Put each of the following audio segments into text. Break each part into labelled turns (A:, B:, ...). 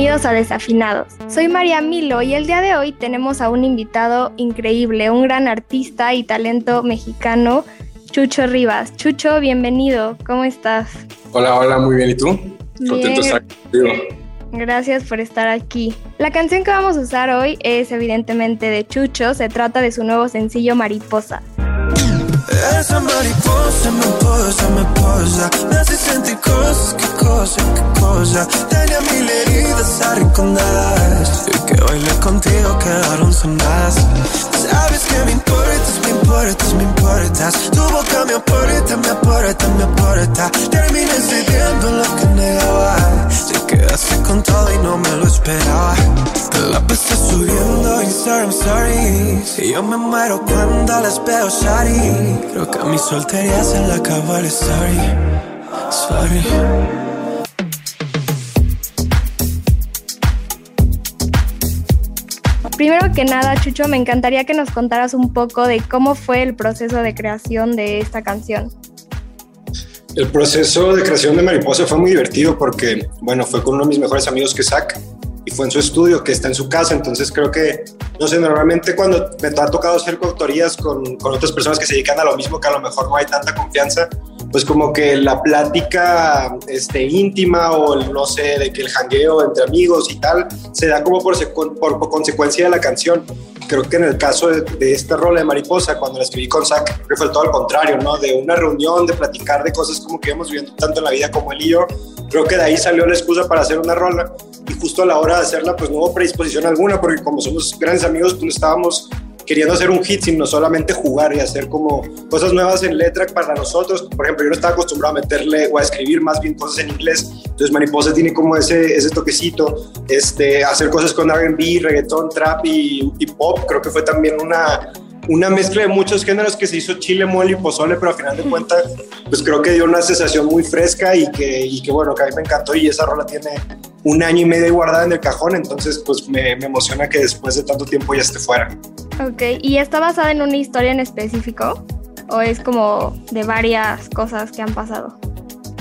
A: Bienvenidos a Desafinados. Soy María Milo y el día de hoy tenemos a un invitado increíble, un gran artista y talento mexicano, Chucho Rivas. Chucho, bienvenido, ¿cómo estás?
B: Hola, hola, muy bien, ¿y tú?
A: Contento de estar contigo. Gracias por estar aquí. La canción que vamos a usar hoy es evidentemente de Chucho, se trata de su nuevo sencillo Mariposa.
C: Esa mariposa me posa, me posa. Me hace sentir cosas, qué cosa, qué cosa. Tenía mil heridas arrinconadas Y que bailé contigo quedaron sonadas. Sabes que me importas, me importas, me importas. Tu boca me aporta, me aporta, me aporta. Terminé cediendo lo que negaba quedaste con todo y no me lo esperaba. La pesta subiendo Instagram stories Y yo me muero cuando las veo, shawty Creo que a mi soltería se le acabó el story. Sorry.
A: Primero que nada, Chucho, me encantaría que nos contaras un poco de cómo fue el proceso de creación de esta canción.
B: El proceso de creación de Mariposa fue muy divertido porque, bueno, fue con uno de mis mejores amigos que Zach y fue en su estudio, que está en su casa, entonces creo que, no sé, normalmente cuando me ha tocado hacer coautorías con, con otras personas que se dedican a lo mismo, que a lo mejor no hay tanta confianza, pues como que la plática este, íntima o el, no sé, de que el jangueo entre amigos y tal, se da como por, por, consecuencia de la canción. Creo que en el caso de, de esta rola de Mariposa, cuando la escribí con Zach, creo que fue todo al contrario, ¿no? De una reunión, de platicar de cosas como que íbamos viviendo tanto en la vida como él y yo. Creo que de ahí salió la excusa para hacer una rola y justo a la hora de hacerla, pues no hubo predisposición alguna, porque como somos grandes amigos, pues estábamos queriendo hacer un hit, sino solamente jugar y hacer como cosas nuevas en letra para nosotros. Por ejemplo, yo no estaba acostumbrado a meterle o a escribir más bien cosas en inglés. Entonces Mariposa tiene como ese, ese toquecito, este, hacer cosas con R&B, reggaetón, trap y, y pop. Creo que fue también una, una mezcla de muchos géneros que se hizo chile, mole y pozole, pero al final de cuentas, pues creo que dio una sensación muy fresca y que, y que bueno, que a mí me encantó y esa rola tiene un año y medio guardada en el cajón, entonces pues me, me emociona que después de tanto tiempo ya esté fuera.
A: Ok, ¿y está basada en una historia en específico? ¿O es como de varias cosas que han pasado?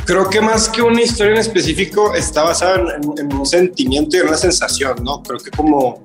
B: Creo que más que una historia en específico está basada en, un sentimiento y en una sensación, ¿no? Creo que como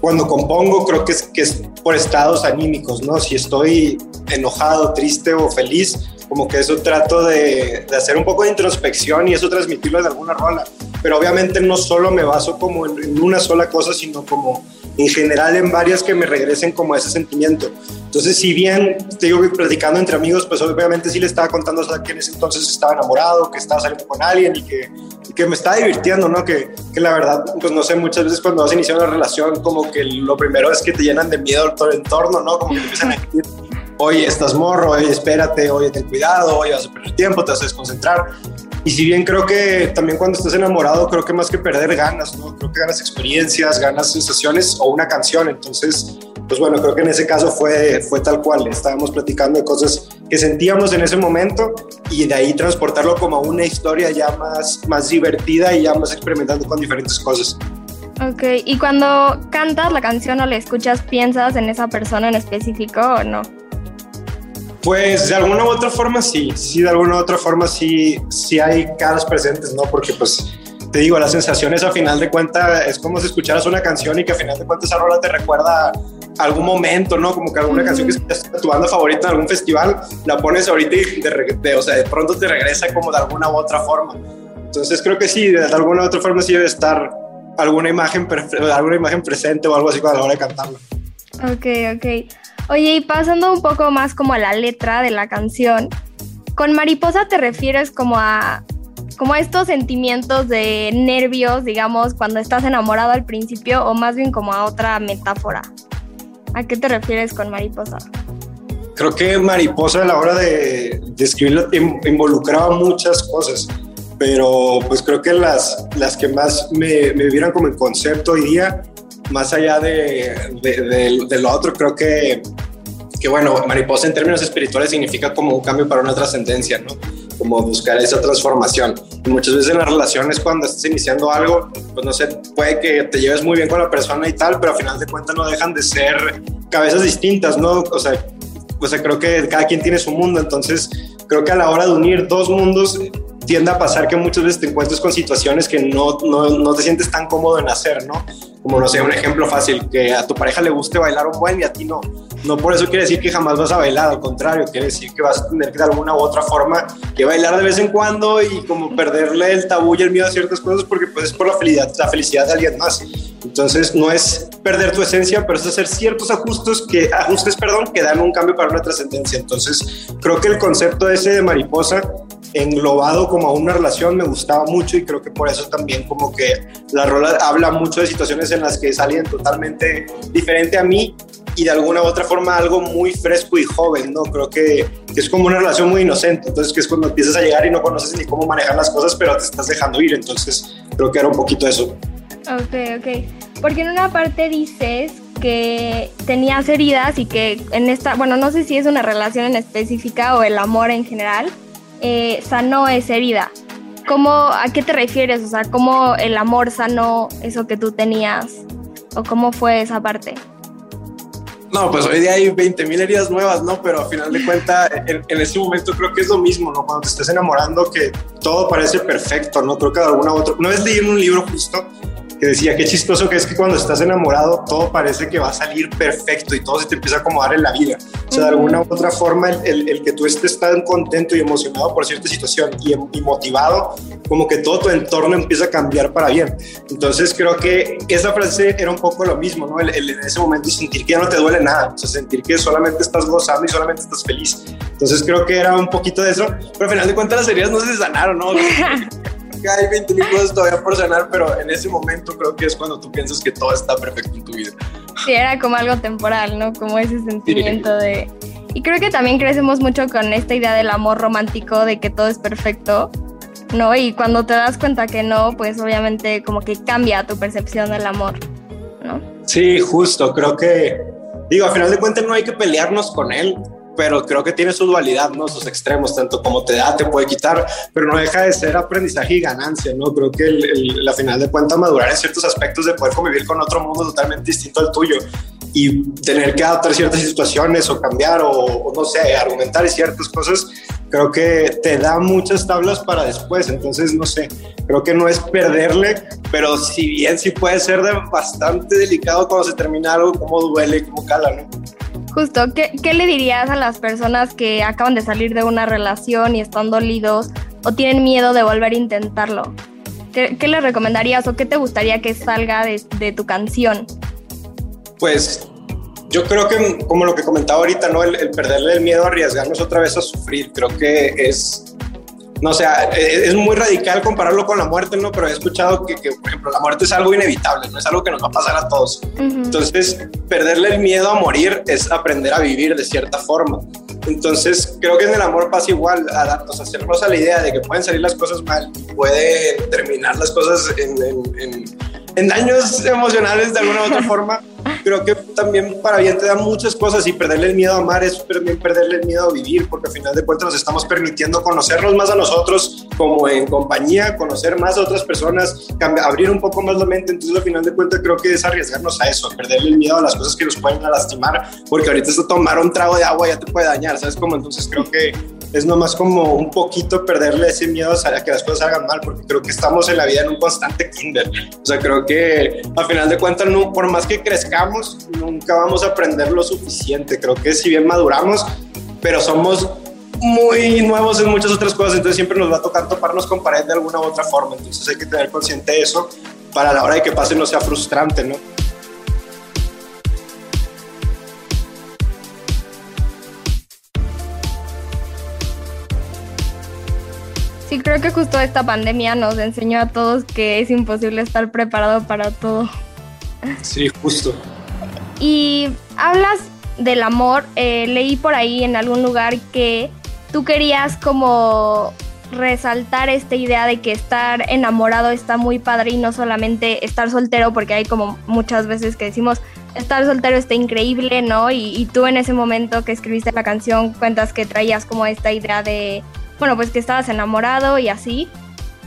B: cuando compongo creo que es, que es por estados anímicos, ¿no? Si estoy enojado, triste o feliz, como que eso trato de, de, hacer un poco de introspección y eso transmitirlo en alguna rola. Pero obviamente no solo me baso como en, en, una sola cosa, sino como en general en varias que me regresen como a ese sentimiento. Entonces, si bien te digo que platicando entre amigos, pues obviamente sí le estaba contando o sea, que en ese entonces estaba enamorado, que estaba saliendo con alguien y que, y que me estaba divirtiendo, ¿no? Que, que, la verdad, pues no sé, muchas veces cuando vas a iniciar una relación, como que lo primero es que te llenan de miedo todo el entorno, ¿no? Como que te empiezan a decir, oye, estás morro, oye, espérate, oye, ten cuidado, oye, vas a perder tiempo, te vas a desconcentrar. Y si bien creo que también cuando estás enamorado, creo que más que perder ganas, ¿no? Creo que ganas experiencias, ganas sensaciones o una canción. Entonces, pues bueno, creo que en ese caso fue, fue tal cual. Estábamos platicando de cosas que sentíamos en ese momento y de ahí transportarlo como una historia ya más, más divertida y ya más experimentando con diferentes cosas.
A: Ok, y cuando cantas la canción o la escuchas, ¿piensas en esa persona en específico o no?
B: Pues de alguna u otra forma sí, sí, de alguna u otra forma sí, sí hay caras presentes, ¿no? Porque pues te digo, las sensaciones a final de cuentas es como si escucharas una canción y que a final de cuentas esa rola te recuerda algún momento, ¿no? Como que alguna canción que es tu banda favorita en algún festival, la pones ahorita y de, o sea, de pronto te regresa como de alguna u otra forma. Entonces creo que sí, de alguna u otra forma sí debe estar alguna imagen, alguna imagen presente o algo así a la hora de cantarlo.
A: Ok, ok. Oye, y pasando un poco más como a la letra de la canción, con mariposa te refieres como a como estos sentimientos de nervios, digamos, cuando estás enamorado al principio o más bien como a otra metáfora. ¿A qué te refieres con mariposa?
B: Creo que mariposa a la hora de, escribirlo involucraba muchas cosas, pero pues creo que las, las que más me, me vieron como el concepto hoy día, más allá de, de, lo otro, creo que que bueno, mariposa en términos espirituales significa como un cambio para una trascendencia, ¿no? como buscar esa transformación. Y muchas veces en las relaciones cuando estás iniciando algo, pues no sé, puede que te lleves muy bien con la persona y tal, pero al final de cuentas no dejan de ser cabezas distintas, ¿no? O sea, o sea, creo que cada quien tiene su mundo, entonces creo que a la hora de unir dos mundos tiende a pasar que muchas veces te encuentres con situaciones que no, no, no, te sientes tan cómodo en hacer, ¿no? Como, no sé, un ejemplo fácil, que a tu pareja le guste bailar un buen y a ti no. No por eso quiere decir que jamás vas a bailar, al contrario, quiere decir que vas a tener que de alguna u otra forma que bailar de vez en cuando y como perderle el tabú y el miedo a ciertas cosas porque pues es por la felicidad, la felicidad de alguien más. Entonces no es perder tu esencia, pero es hacer ciertos ajustes que, ajustes, perdón, que dan un cambio para una trascendencia. Entonces creo que el concepto ese de mariposa englobado como a una relación me gustaba mucho y creo que por eso también como que la rola habla mucho de situaciones en las que es alguien totalmente diferente a mí y de alguna u otra forma algo muy fresco y joven, ¿no? Creo que, es como una relación muy inocente, entonces que es cuando empiezas a llegar y no conoces ni cómo manejar las cosas, pero te estás dejando ir, entonces creo que era un poquito eso.
A: Ok, ok. Porque en una parte dices que tenías heridas y que en esta, bueno, no sé si es una relación en específica o el amor en general, eh, sanó esa herida. ¿Cómo, ¿A qué te refieres? O sea, ¿cómo el amor sanó eso que tú tenías? ¿O cómo fue esa parte?
B: No, pues hoy día hay 20 mil heridas nuevas, ¿no? Pero a final de cuentas, en, en, ese momento creo que es lo mismo, ¿no? Cuando te estás enamorando, que todo parece perfecto, ¿no? Creo que de alguna u otra. Una vez leí un libro justo que decía, qué chistoso que es que cuando estás enamorado todo parece que va a salir perfecto y todo se te empieza a acomodar en la vida. O sea, de alguna u otra forma, el, el, que tú estés tan contento y emocionado por cierta situación y, y, motivado, como que todo tu entorno empieza a cambiar para bien. Entonces creo que esa frase era un poco lo mismo, ¿no? El, en ese momento sentir que ya no te duele nada, o sea, sentir que solamente estás gozando y solamente estás feliz. Entonces creo que era un poquito de eso, pero al final de cuentas las heridas no se sanaron, ¿no? que hay 20 mil cosas todavía por sanar, pero en ese momento creo que es cuando tú piensas que todo está perfecto en tu vida.
A: Sí, era como algo temporal, ¿no? Como ese sentimiento de... Y creo que también crecemos mucho con esta idea del amor romántico, de que todo es perfecto, ¿no? Y cuando te das cuenta que no, pues obviamente como que cambia tu percepción del amor, ¿no?
B: Sí, justo, creo que, digo, a final de cuentas no hay que pelearnos con él, pero creo que tiene su dualidad, ¿no? Sus extremos, tanto como te da, te puede quitar, pero no deja de ser aprendizaje y ganancia, ¿no? Creo que la final de cuentas madurar en ciertos aspectos de poder convivir con otro mundo totalmente distinto al tuyo y tener que adaptar ciertas situaciones o cambiar o, no sé, argumentar ciertas cosas, creo que te da muchas tablas para después. Entonces, no sé, creo que no es perderle, pero si bien sí puede ser de bastante delicado cuando se termina algo, cómo duele, cómo cala, ¿no?
A: Justo, ¿qué, le dirías a las personas que acaban de salir de una relación y están dolidos o tienen miedo de volver a intentarlo? ¿Qué, qué les recomendarías o qué te gustaría que salga de, tu canción?
B: Pues yo creo que, como lo que comentaba ahorita, ¿no? El, el, perderle el miedo a arriesgarnos otra vez a sufrir, creo que es no sé, es muy radical compararlo con la muerte, ¿no? Pero he escuchado que, por ejemplo, la muerte es algo inevitable, no es algo que nos va a pasar a todos. Entonces, perderle el miedo a morir es aprender a vivir de cierta forma. Entonces, creo que en el amor pasa igual, a, o hacernos a la idea de que pueden salir las cosas mal, pueden terminar las cosas en, en daños emocionales de alguna u otra forma creo que también para bien te da muchas cosas y perderle el miedo a amar es también perderle el miedo a vivir, porque al final de cuentas nos estamos permitiendo conocernos más a nosotros como en compañía, conocer más a otras personas, abrir un poco más la mente. Entonces, al final de cuentas, creo que es arriesgarnos a eso, perderle el miedo a las cosas que nos pueden lastimar, porque ahorita esto tomar un trago de agua ya te puede dañar, ¿sabes cómo? Entonces, creo que es nomás como un poquito perderle ese miedo a que las cosas salgan mal, porque creo que estamos en la vida en un constante kinder. O sea, creo que a final de cuentas, no, por más que crezcamos, nunca vamos a aprender lo suficiente. Creo que si bien maduramos, pero somos muy nuevos en muchas otras cosas, entonces siempre nos va a tocar toparnos con pared de alguna u otra forma. Entonces hay que tener consciente de eso para la hora de que pase no sea frustrante, ¿no?
A: Creo que justo esta pandemia nos enseñó a todos que es imposible estar preparado para todo.
B: Sí, justo.
A: Y hablas del amor, eh, leí por ahí en algún lugar que tú querías como resaltar esta idea de que estar enamorado está muy padre y no solamente estar soltero, porque hay como muchas veces que decimos estar soltero está increíble, ¿no? Y, y, tú en ese momento que escribiste la canción cuentas que traías como esta idea de, bueno, pues que estabas enamorado y así.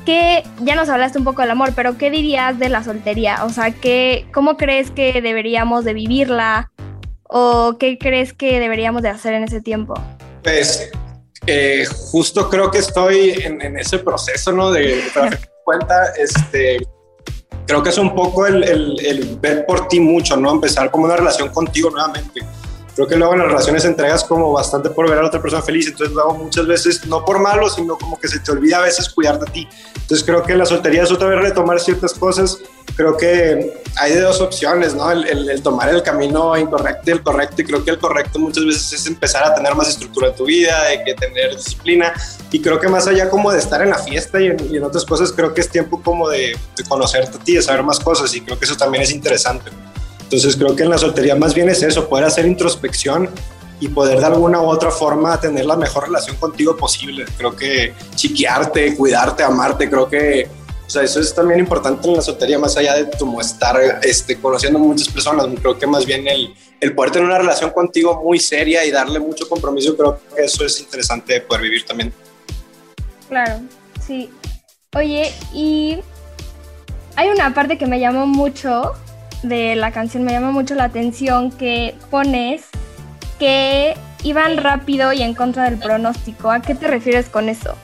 A: Que ya nos hablaste un poco del amor, pero ¿qué dirías de la soltería? O sea, ¿qué, ¿cómo crees que deberíamos de vivirla? ¿O qué crees que deberíamos de hacer en ese tiempo?
B: Pues eh, justo creo que estoy en, ese proceso, ¿no? De, de cuenta, este, creo que es un poco el, el, ver por ti mucho, ¿no? Empezar como una relación contigo nuevamente. Creo que luego en las relaciones entregas como bastante por ver a la otra persona feliz, entonces luego muchas veces, no por malo, sino como que se te olvida a veces cuidar de ti. Entonces creo que la soltería es otra vez retomar ciertas cosas creo que hay de dos opciones, ¿no? El, tomar el camino incorrecto y el correcto. Y creo que el correcto muchas veces es empezar a tener más estructura en tu vida, de que tener disciplina. Y creo que más allá como de estar en la fiesta y en, otras cosas, creo que es tiempo como de, de, conocerte a ti, de saber más cosas. Y creo que eso también es interesante. Entonces creo que en la soltería más bien es eso, poder hacer introspección y poder de alguna u otra forma tener la mejor relación contigo posible. Creo que chiquearte, cuidarte, amarte, creo que o sea, eso es también importante en la soltería, más allá de como estar este, conociendo muchas personas. Creo que más bien el, el poder tener una relación contigo muy seria y darle mucho compromiso, creo que eso es interesante de poder vivir también.
A: Claro, sí. Oye, y hay una parte que me llamó mucho de la canción, me llama mucho la atención que pones que iban rápido y en contra del pronóstico. ¿A qué te refieres con eso?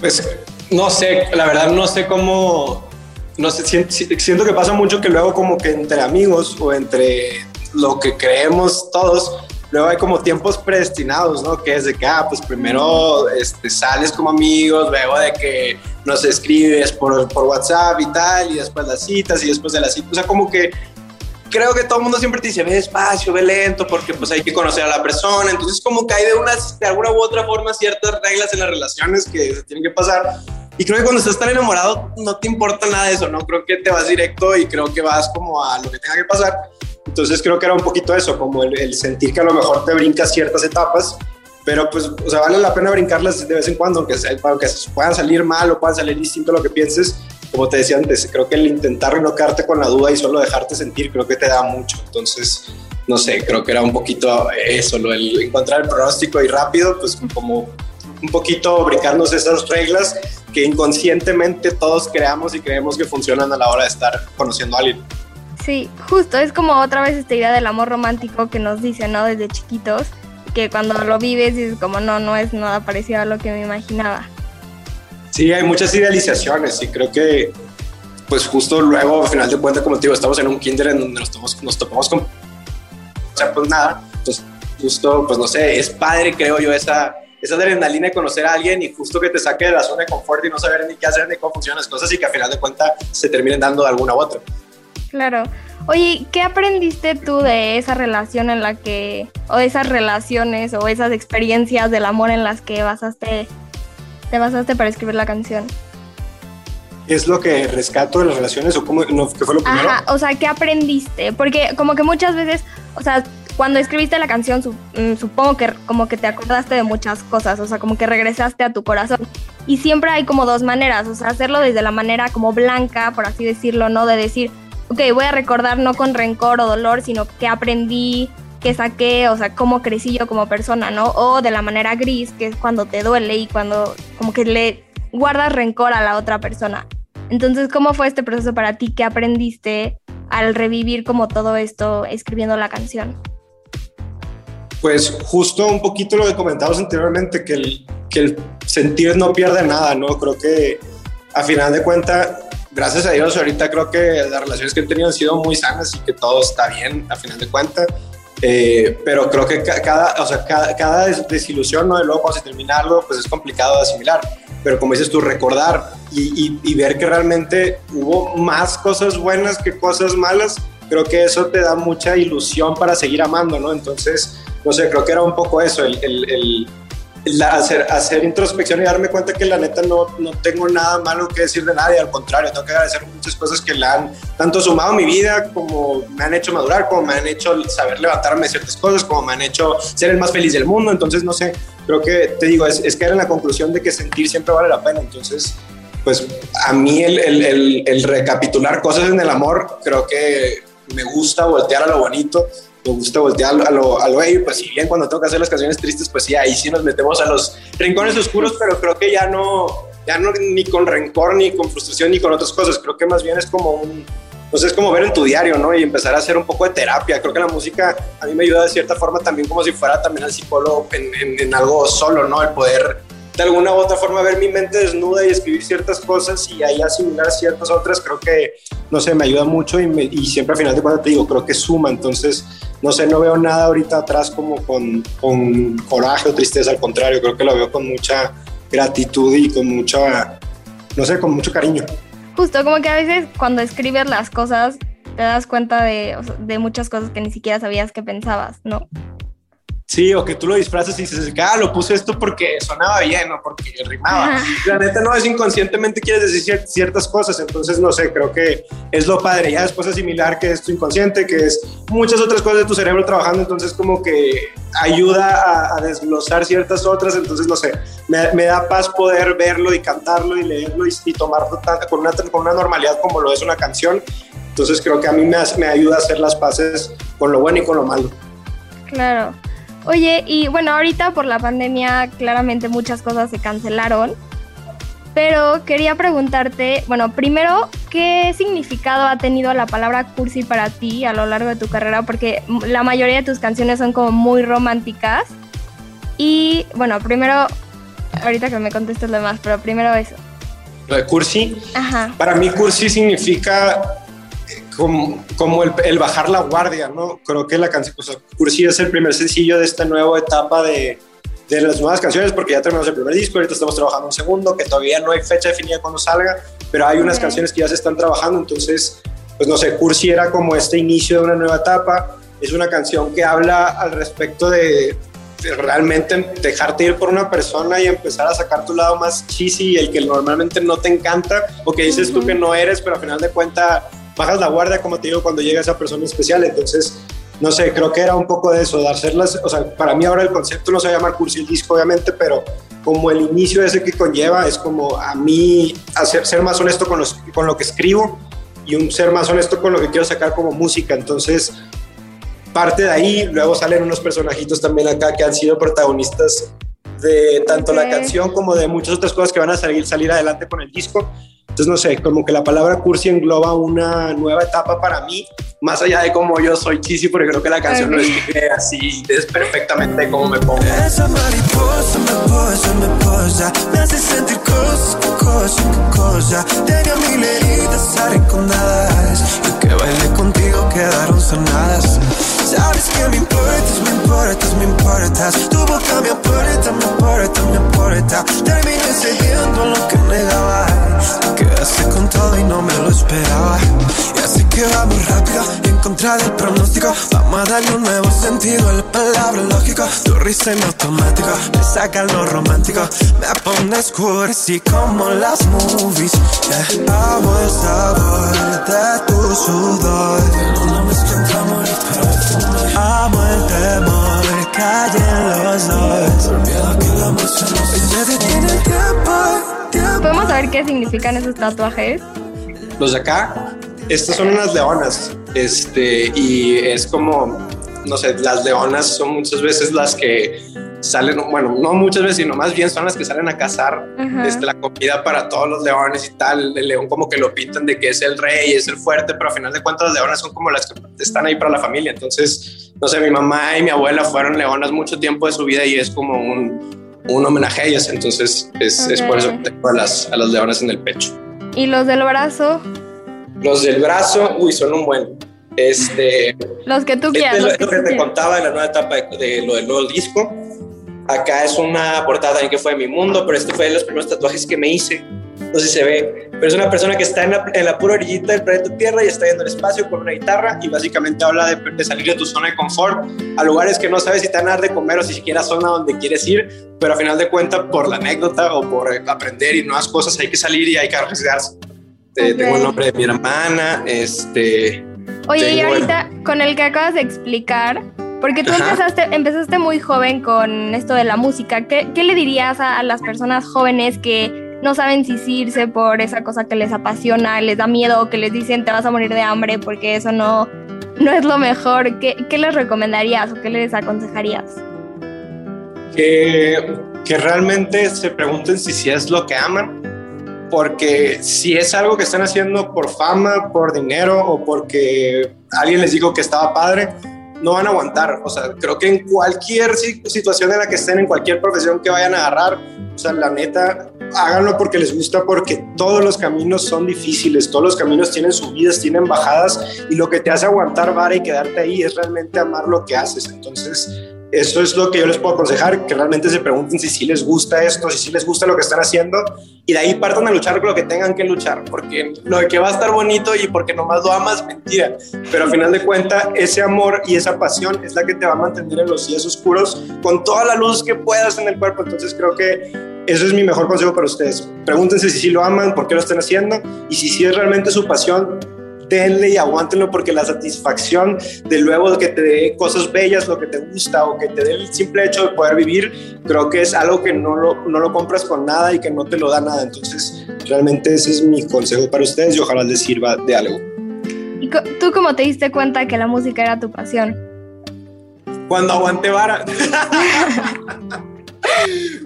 B: Pues no sé, la verdad no sé cómo, no sé, siento que pasa mucho que luego como que entre amigos o entre lo que creemos todos, luego hay como tiempos predestinados, ¿no? Que es de que, ah, pues primero este, sales como amigos, luego de que nos escribes por, por WhatsApp y tal, y después las citas, y después de las citas, o sea, como que creo que todo el mundo siempre te dice, ve despacio, ve lento, porque pues hay que conocer a la persona. Entonces como que hay de, unas, de alguna u otra forma ciertas reglas en las relaciones que se tienen que pasar. Y creo que cuando estás tan enamorado no te importa nada de eso, ¿no? Creo que te vas directo y creo que vas como a lo que tenga que pasar. Entonces creo que era un poquito eso, como el, sentir que a lo mejor te brincas ciertas etapas, pero pues, o sea, vale la pena brincarlas de vez en cuando, aunque, aunque puedan salir mal o puedan salir distinto a lo que pienses, como te decía antes, creo que el intentar quedarte con la duda y solo dejarte sentir, creo que te da mucho. Entonces, no sé, creo que era un poquito eso, lo, el encontrar el pronóstico y rápido, pues como un poquito brincarnos esas reglas que inconscientemente todos creamos y creemos que funcionan a la hora de estar conociendo a alguien.
A: Sí, justo, es como otra vez esta idea del amor romántico que nos dicen, ¿no? Desde chiquitos, que cuando lo vives dices como no, no es nada parecido a lo que me imaginaba.
B: Sí, hay muchas idealizaciones y creo que, pues justo luego, al final de cuentas, como te digo, estamos en un kinder en donde nos topamos, nos topamos con... O sea, pues nada, entonces justo, pues no sé, es padre, creo yo, esa, esa adrenalina de conocer a alguien y justo que te saque de la zona de confort y no saber ni qué hacer ni cómo funcionan las cosas y que al final de cuentas se terminen dando de alguna u otra.
A: Claro. Oye, ¿qué aprendiste tú de esa relación en la que, o de esas relaciones o esas experiencias del amor en las que basaste te basaste para escribir la canción?
B: ¿Es lo que rescato de las relaciones o cómo, no, qué fue lo primero?
A: Ajá, o sea, ¿qué aprendiste? Porque como que muchas veces, o sea, cuando escribiste la canción, mm, supongo que como que te acordaste de muchas cosas, o sea, como que regresaste a tu corazón. Y siempre hay como dos maneras, o sea, hacerlo desde la manera como blanca, por así decirlo, ¿no? De decir, ok, voy a recordar no con rencor o dolor, sino que aprendí, que saqué, o sea, cómo crecí yo como persona, ¿no? O de la manera gris, que es cuando te duele y cuando como que le guardas rencor a la otra persona. Entonces, ¿cómo fue este proceso para ti? ¿Qué aprendiste al revivir como todo esto escribiendo la canción?
B: pues justo un poquito lo que comentábamos anteriormente, que el, que el sentir no pierde nada, ¿no? Creo que a final de cuentas, gracias a Dios, ahorita creo que las relaciones que he tenido han sido muy sanas y que todo está bien a final de cuentas. Eh, pero creo que cada, o sea, cada, cada desilusión, ¿no? De luego cuando se termina algo, pues es complicado de asimilar. Pero como dices tú, recordar y, y, y ver que realmente hubo más cosas buenas que cosas malas, creo que eso te da mucha ilusión para seguir amando, ¿no? Entonces, no sé, creo que era un poco eso, el, el, el hacer, hacer introspección y darme cuenta que la neta no, no tengo nada malo que decir de nadie, al contrario, tengo que agradecer muchas cosas que le han tanto sumado a mi vida como me han hecho madurar, como me han hecho saber levantarme de ciertas cosas, como me han hecho ser el más feliz del mundo, entonces no sé, creo que te digo, es, es caer en la conclusión de que sentir siempre vale la pena, entonces pues a mí el, el, el, el recapitular cosas en el amor creo que me gusta voltear a lo bonito me gusta voltear a lo, a lo ello, pues si bien cuando tengo que hacer las canciones tristes, pues sí, ahí sí nos metemos a los rincones oscuros, pero creo que ya no, ya no ni con rencor, ni con frustración, ni con otras cosas, creo que más bien es como un, pues es como ver en tu diario, ¿no? Y empezar a hacer un poco de terapia. Creo que la música a mí me ayuda de cierta forma también como si fuera también al psicólogo en, en, en algo solo, ¿no? El poder de alguna u otra forma ver mi mente desnuda y escribir ciertas cosas y ahí asimilar ciertas otras, creo que, no sé, me ayuda mucho y, siempre al final de cuentas te digo, creo que suma, entonces, no sé, no veo nada ahorita atrás como con, con coraje o tristeza, al contrario, creo que lo veo con mucha gratitud y con mucha, no sé, con mucho cariño.
A: Justo, como que a veces cuando escribes las cosas te das cuenta de, de muchas cosas que ni siquiera sabías que pensabas, ¿no?
B: Sí, o que tú lo disfrazas y dices, ah, lo puse esto porque sonaba bien o porque rimaba. Ajá. La neta no es inconscientemente quieres decir ciertas cosas, entonces no sé, creo que es lo padre. Ya después asimilar que es tu inconsciente, que es muchas otras cosas de tu cerebro trabajando, entonces como que ayuda a, a desglosar ciertas otras, entonces no sé, me, me, da paz poder verlo y cantarlo y leerlo y, y tomarlo con una, con una normalidad como lo es una canción. Entonces creo que a mí me, me ayuda a hacer las paces con lo bueno y con lo malo.
A: Claro. Oye, y bueno, ahorita por la pandemia claramente muchas cosas se cancelaron, pero quería preguntarte, bueno, primero, ¿qué significado ha tenido la palabra cursi para ti a lo largo de tu carrera? Porque la mayoría de tus canciones son como muy románticas. Y bueno, primero, ahorita que me contestes lo demás, pero primero eso.
B: Lo de cursi.
A: Ajá.
B: Para mí cursi significa como, como el, el, bajar la guardia, ¿no? Creo que la canción, o sea, Cursi es el primer sencillo de esta nueva etapa de, de las nuevas canciones, porque ya terminamos el primer disco, ahorita estamos trabajando un segundo, que todavía no hay fecha definida cuando salga, pero hay unas okay. canciones que ya se están trabajando, entonces, pues no sé, Cursi era como este inicio de una nueva etapa, es una canción que habla al respecto de, de realmente dejarte ir por una persona y empezar a sacar tu lado más cheesy, el que normalmente no te encanta, o que dices uh -huh. tú que no eres, pero al final de cuentas bajas la guardia, como te digo, cuando llega esa persona especial. Entonces, no sé, creo que era un poco de eso, de hacerlas, o sea, para mí ahora el concepto no se va a llamar cursi el disco, obviamente, pero como el inicio ese que conlleva es como a mí hacer, ser más honesto con, los, con lo que escribo y un ser más honesto con lo que quiero sacar como música. Entonces, parte de ahí, luego salen unos personajitos también acá que han sido protagonistas de tanto okay. la canción como de muchas otras cosas que van a salir, salir adelante con el disco. Entonces, no sé, como que la palabra cursi engloba una nueva etapa para mí, más allá de cómo yo soy cheesy, porque creo que la canción okay. lo escribe así, es perfectamente como me pongo.
C: Esa mariposa me posa, me posa, me hace sentir cosas, qué cosa, qué cosa. Tenía mil heridas arrinconadas, y que bailé contigo quedaron sanadas. Sabes que me importas, me importas, me importas. Tu boca me aporta, me aporta, me aporta. Terminé cediendo lo que negaba. Te quedaste con todo y no me lo esperaba. Y así que vamos rápido, en contra del pronóstico. Vamos a darle un nuevo sentido a la palabra lógico. Tu risa en automático, me saca lo romántico. Me pones cursi como las movies. Yeah. Amo el sabor de tu sudor. Una y perfume. Amo el temor, callen los dos. Olvida que la música no se detiene el tiempo, tiempo.
A: ¿Podemos saber qué significan esos tatuajes?
B: Los de acá, estas son unas leonas. Este, y es como no sé, las leonas son muchas veces las que salen, bueno, no muchas veces, sino más bien son las que salen a cazar este, la comida para todos los leones y tal. El león como que lo pintan de que es el rey, es el fuerte, pero al final de cuentas las leonas son como las que están ahí para la familia. Entonces, no sé, mi mamá y mi abuela fueron leonas mucho tiempo de su vida y es como un, un homenaje a ellas. Entonces, es, es por eso que tengo a las, a las leonas en el pecho.
A: ¿Y los del brazo?
B: Los del brazo, uy, son un buen. Este,
A: los que tú
B: este
A: quieras.
B: es lo que, te contaba de la nueva etapa de, lo del nuevo disco. Acá es una portada también que fue de mi mundo, pero este fue de los primeros tatuajes que me hice. No sé si se ve, pero es una persona que está en la, en la pura orillita del planeta Tierra y está yendo al espacio con una guitarra y básicamente habla de, de, salir de tu zona de confort a lugares que no sabes si te van a dar de comer o si siquiera zona donde quieres ir, pero a final de cuentas por la anécdota o por aprender y nuevas cosas hay que salir y hay que arriesgarse. Okay. Tengo el nombre de mi hermana, este...
A: Oye, y ahorita con el que acabas de explicar, porque tú empezaste, empezaste muy joven con esto de la música, ¿qué, qué le dirías a, a las personas jóvenes que no saben si irse por esa cosa que les apasiona, les da miedo, que les dicen te vas a morir de hambre porque eso no, no es lo mejor. ¿Qué, qué les recomendarías o qué les aconsejarías?
B: Que, que realmente se pregunten si, si es lo que aman, porque si es algo que están haciendo por fama, por dinero o porque alguien les dijo que estaba padre, no van a aguantar. O sea, creo que en cualquier situación en la que estén, en cualquier profesión que vayan a agarrar, o sea, la neta, háganlo porque les gusta, porque todos los caminos son difíciles, todos los caminos tienen subidas, tienen bajadas, y lo que te hace aguantar vara y quedarte ahí es realmente amar lo que haces. Entonces, eso es lo que yo les puedo aconsejar, que realmente se pregunten si sí les gusta esto, si sí les gusta lo que están haciendo, y de ahí partan a luchar con lo que tengan que luchar, porque lo de que va a estar bonito y porque nomás lo amas, mentira, pero al final de cuentas, ese amor y esa pasión es la que te va a mantener en los días oscuros con toda la luz que puedas en el cuerpo, entonces creo que eso es mi mejor consejo para ustedes. Pregúntense si sí lo aman, por qué lo están haciendo, y si sí es realmente su pasión, denle y aguántenlo porque la satisfacción de luego que te dé cosas bellas, lo que te gusta o que te dé el simple hecho de poder vivir, creo que es algo que no lo, no lo compras con nada y que no te lo da nada. Entonces, realmente ese es mi consejo para ustedes y ojalá les sirva de algo.
A: ¿Y tú cómo te diste cuenta que la música era tu pasión?
B: Cuando aguanté vara.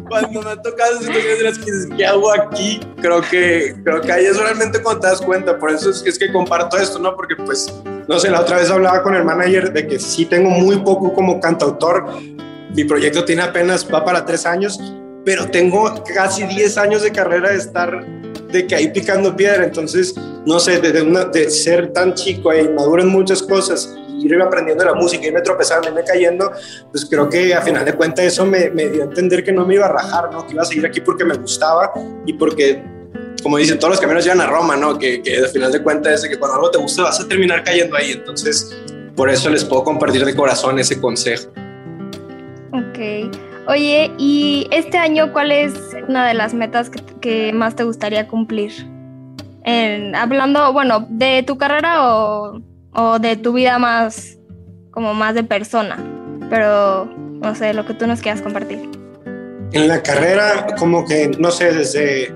B: cuando me ha tocado situaciones las que dices, ¿qué hago aquí? Creo que, creo que ahí es realmente cuando te das cuenta. Por eso es, es que comparto esto, ¿no? Porque, pues, no sé, la otra vez hablaba con el manager de que sí tengo muy poco como cantautor. Mi proyecto tiene apenas, va para tres años, pero tengo casi 10 años de carrera de estar de que ahí picando piedra. Entonces, no sé, de, una, de ser tan chico e inmaduro en muchas cosas ir aprendiendo la música, irme tropezando, irme cayendo, pues creo que a final de cuentas eso me, me, dio a entender que no me iba a rajar, ¿no? que iba a seguir aquí porque me gustaba y porque, como dicen, todos los caminos llevan a Roma, ¿no? que, que al final de cuentas es que cuando algo te gusta vas a terminar cayendo ahí, entonces por eso les puedo compartir de corazón ese consejo.
A: Ok. Oye, ¿y este año cuál es una de las metas que, que más te gustaría cumplir? En, hablando, bueno, de tu carrera o o de tu vida más, como más de persona, pero no sé, lo que tú nos quieras compartir.
B: En la carrera, como que, no sé, desde,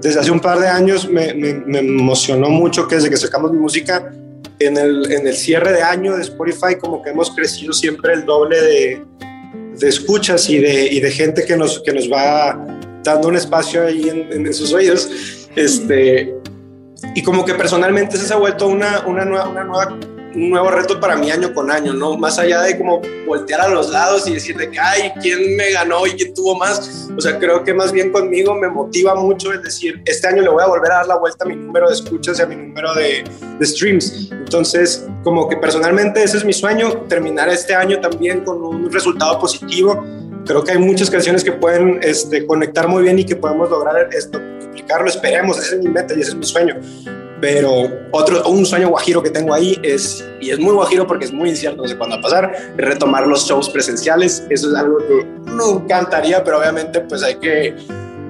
B: desde hace un par de años me, me, me emocionó mucho que desde que sacamos mi música, en el, en el cierre de año de Spotify, como que hemos crecido siempre el doble de, de escuchas y de, y de gente que nos, que nos va dando un espacio ahí en, en sus oídos. Este, y como que personalmente se ha vuelto una, una, nueva, una nueva, un nuevo reto para mí año con año, ¿no? Más allá de como voltear a los lados y decir de que, ay, ¿quién me ganó y quién tuvo más? O sea, creo que más bien conmigo me motiva mucho el decir, este año le voy a volver a dar la vuelta a mi número de escuchas y a mi número de, de streams. Entonces, como que personalmente ese es mi sueño, terminar este año también con un resultado positivo. Creo que hay muchas canciones que pueden este, conectar muy bien y que podemos lograr esto, duplicarlo, esperemos, ese es mi meta y ese es mi sueño. Pero otro, un sueño guajiro que tengo ahí es, y es muy guajiro porque es muy incierto, no sé cuándo va a pasar, retomar los shows presenciales. Eso es algo que me encantaría, pero obviamente pues hay que,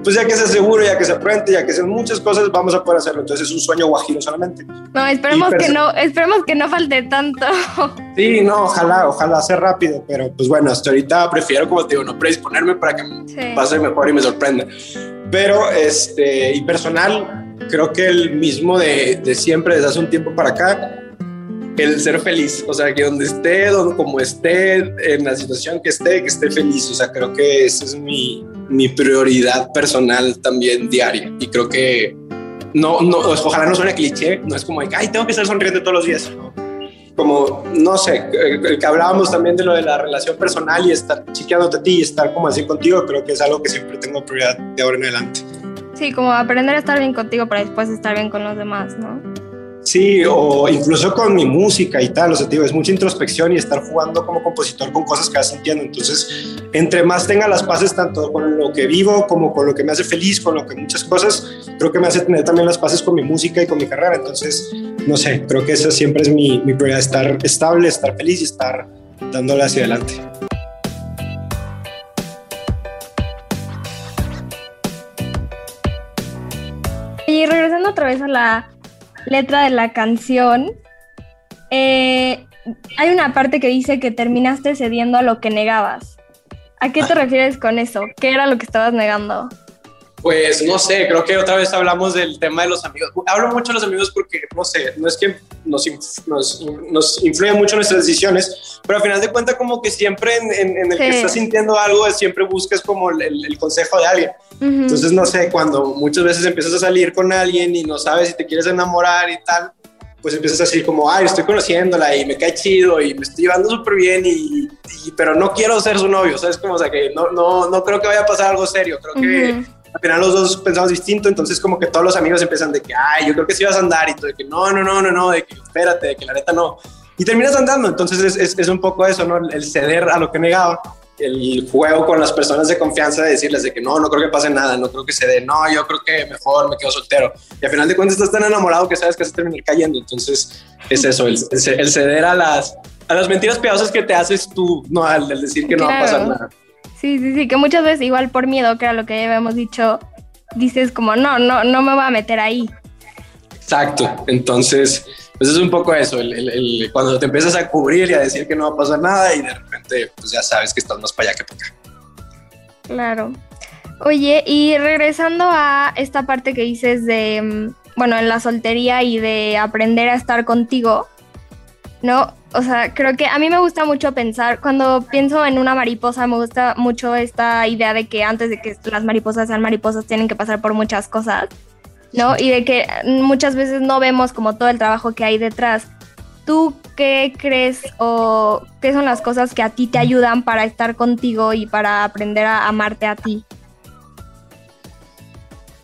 B: pues ya que sea seguro, ya que se aprende, ya que sean muchas cosas, vamos a poder hacerlo. Entonces es un sueño guajiro solamente.
A: No, esperemos que no, esperemos que no falte tanto.
B: Sí, no, ojalá, ojalá sea rápido, pero pues bueno, hasta ahorita prefiero, como te digo, no predisponerme para que sí. pase mejor y me sorprenda. Pero, este, y personal, creo que el mismo de, de, siempre, desde hace un tiempo para acá,
D: el ser feliz, o sea, que donde esté, donde, como esté, en la situación que esté, que esté feliz, o sea, creo que esa es mi, mi prioridad personal también diaria y creo que no, no, ojalá no suene cliché, no es como de, ay, tengo que estar sonriendo todos los días, como, no sé, el que hablábamos también de lo de la relación personal y estar chiqueándote a ti y estar como así contigo, creo que es algo que siempre tengo prioridad de ahora en adelante.
A: Sí, como aprender a estar bien contigo para después estar bien con los demás, ¿no?
B: Sí, o incluso con mi música y tal, o sea, digo, es mucha introspección y estar jugando como compositor con cosas que vas sintiendo. Entonces, entre más tenga las paces tanto con lo que vivo como con lo que me hace feliz, con lo que muchas cosas, creo que me hace tener también las paces con mi música y con mi carrera. Entonces, no sé, creo que esa siempre es mi, mi prioridad, estar estable, estar feliz y estar dándole hacia adelante.
A: Y regresando otra vez a la letra de la canción, eh, hay una parte que dice que terminaste cediendo a lo que negabas. ¿A qué te ah. refieres con eso? ¿Qué era lo que estabas negando?
D: Pues no sé, creo que otra vez hablamos del tema de los amigos. Hablo mucho de los amigos porque, no sé, no es que nos, nos, nos influyen mucho nuestras decisiones, pero al final de cuentas como que siempre en, el que estás sintiendo algo, siempre buscas como el, consejo de alguien. Entonces, no sé, cuando muchas veces empiezas a salir con alguien y no sabes si te quieres enamorar y tal, pues empiezas a decir como, ay, estoy conociéndola y me cae chido y me estoy llevando súper bien y, pero no quiero ser su novio, ¿sabes? Como, o sea, que no, no, no creo que vaya a pasar algo serio, creo que al final los dos pensamos distinto, entonces como que todos los amigos empiezan de que, ay, yo creo que sí vas a andar y todo, de que no, no, no, no, no, de que espérate, de que la neta no. Y terminas andando, entonces es, es, un poco eso, ¿no? El ceder a lo que negaba, el juego con las personas de confianza de decirles de que no, no creo que pase nada, no creo que se dé, no, yo creo que mejor me quedo soltero. Y al final de cuentas estás tan enamorado que sabes que vas a terminar cayendo, entonces es eso, el, el ceder a las, a las mentiras piadosas que te haces tú, no al, decir que no va a pasar nada.
A: Sí, sí, sí, que muchas veces igual por miedo, que era lo que ya habíamos dicho, dices como, no, no, no me voy a meter ahí.
D: Exacto, entonces, pues es un poco eso, el, cuando te empiezas a cubrir y a decir que no va a pasar nada y de repente pues ya sabes que estás más para allá que para acá.
A: Claro. Oye, y regresando a esta parte que dices de, mm, bueno, en la soltería y de aprender a estar contigo, ¿no? O sea, creo que a mí me gusta mucho pensar, cuando pienso en una mariposa, me gusta mucho esta idea de que antes de que las mariposas sean mariposas tienen que pasar por muchas cosas, ¿no? Y de que muchas veces no vemos como todo el trabajo que hay detrás. ¿Tú qué crees o qué son las cosas que a ti te ayudan para estar contigo y para aprender a amarte a ti?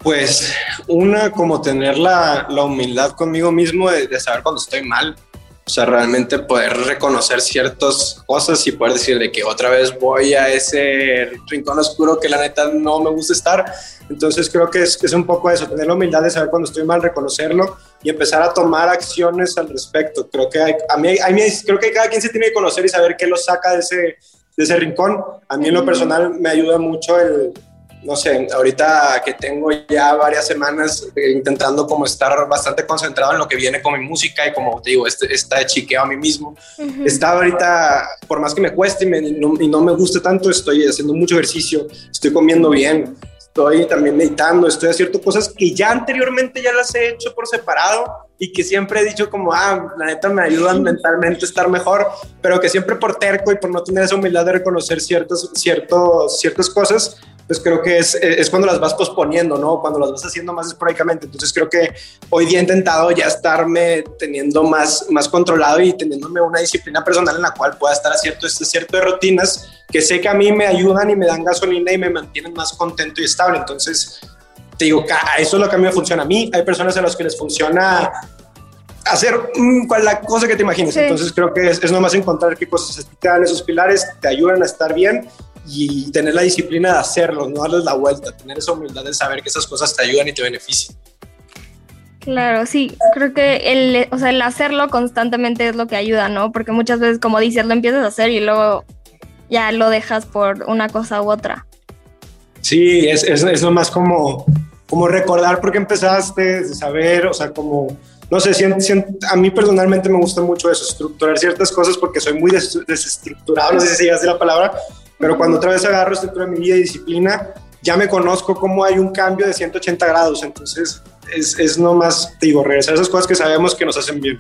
B: Pues una, como tener la, humildad conmigo mismo de, saber cuando estoy mal, o sea, realmente poder reconocer ciertas cosas y poder decir de que otra vez voy a ese rincón oscuro que la neta no me gusta estar. Entonces creo que es, es un poco eso, tener la humildad de saber cuando estoy mal, reconocerlo y empezar a tomar acciones al respecto. Creo que hay, a mí, a mí creo que cada quien se tiene que conocer y saber qué lo saca de ese, de ese rincón. A mí en lo personal me ayuda mucho el, no sé, ahorita que tengo ya varias semanas intentando como estar bastante concentrado en lo que viene con mi música y como te digo, este, está chiqueo a mí mismo. Está ahorita, por más que me cueste y, me, no, y no me guste tanto, estoy haciendo mucho ejercicio, estoy comiendo bien, estoy también meditando, estoy haciendo cosas que ya anteriormente ya las he hecho por separado y que siempre he dicho como, ah, la neta me ayudan mentalmente a estar mejor, pero que siempre por terco y por no tener esa humildad de reconocer ciertas, ciertos, ciertas cosas, pues creo que es, es cuando las vas posponiendo, ¿no? Cuando las vas haciendo más esporádicamente. Entonces creo que hoy día he intentado ya estarme teniendo más, más controlado y teniéndome una disciplina personal en la cual pueda estar haciendo este cierto de rutinas que sé que a mí me ayudan y me dan gasolina y me mantienen más contento y estable. Entonces, te digo, eso es lo que a mí me funciona a mí. Hay personas a las que les funciona hacer mm, la cosa que te imagines. Entonces creo que es, es nomás encontrar qué cosas te dan esos pilares, te ayudan a estar bien y tener la disciplina de hacerlo, no darles la vuelta, tener esa humildad de saber que esas cosas te ayudan y te benefician.
A: Claro, sí, creo que el, o sea, el hacerlo constantemente es lo que ayuda, ¿no? Porque muchas veces, como dices, lo empiezas a hacer y luego ya lo dejas por una cosa u otra.
B: Sí, es, es, es nomás como, como recordar por qué empezaste, saber, o sea, como, no sé, a mí personalmente me gusta mucho eso, estructurar ciertas cosas porque soy muy desestructurado, no sé si es la palabra, pero cuando otra vez agarro estructura de mi vida y disciplina, ya me conozco cómo hay un cambio de 180 grados. Entonces, es, es nomás, digo, regresar a esas cosas que sabemos que nos hacen bien.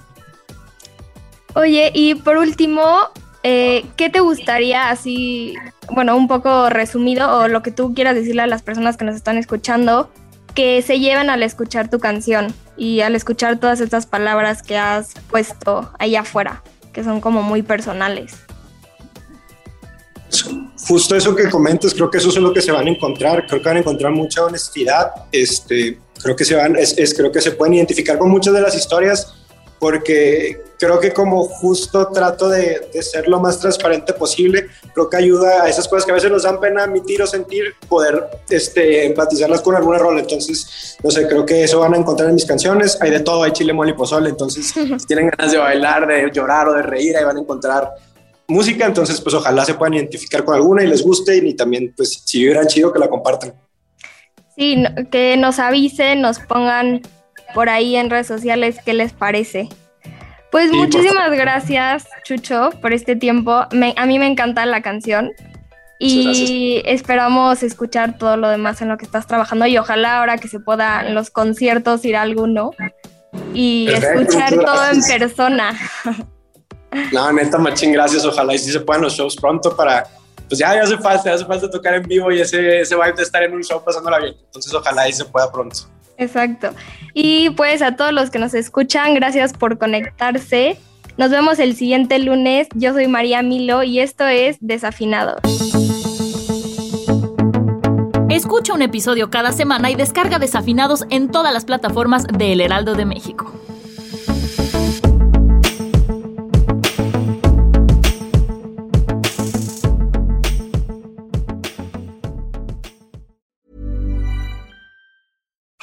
A: Oye, y por último, eh, ¿qué te gustaría así, bueno, un poco resumido o lo que tú quieras decirle a las personas que nos están escuchando, que se lleven al escuchar tu canción y al escuchar todas estas palabras que has puesto ahí afuera, que son como muy personales?
B: Justo eso que comentas, creo que eso es lo que se van a encontrar. Creo que van a encontrar mucha honestidad. Este, creo que se van, es, es creo que se pueden identificar con muchas de las historias porque creo que como justo trato de, de, ser lo más transparente posible, creo que ayuda a esas cosas que a veces nos dan pena admitir o sentir, poder este, empatizarlas con alguna rol. Entonces, no sé, creo que eso van a encontrar en mis canciones. Hay de todo, hay chile, mole y pozole. Entonces, si tienen ganas de bailar, de llorar o de reír, ahí van a encontrar música. Entonces, pues ojalá se puedan identificar con alguna y les guste y también, pues, si vibran chido, que la compartan.
A: Sí, que nos avisen, nos pongan por ahí en redes sociales qué les parece. Pues sí, muchísimas gracias, Chucho, por este tiempo. Me, a mí me encanta la canción y esperamos escuchar todo lo demás en lo que estás trabajando y ojalá ahora que se pueda en los conciertos ir a alguno y Perfecto, escuchar todo en persona.
B: No, neta, machín, gracias. Ojalá y si se puedan los shows pronto para, pues ya, ya hace falta, hace falta tocar en vivo y ese, ese vibe de estar en un show pasándola bien. Entonces, ojalá y se pueda pronto.
A: Exacto. Y pues a todos los que nos escuchan, gracias por conectarse. Nos vemos el siguiente lunes. Yo soy María Milo y esto es Desafinado.
E: Escucha un episodio cada semana y descarga Desafinados en todas las plataformas de El Heraldo de México.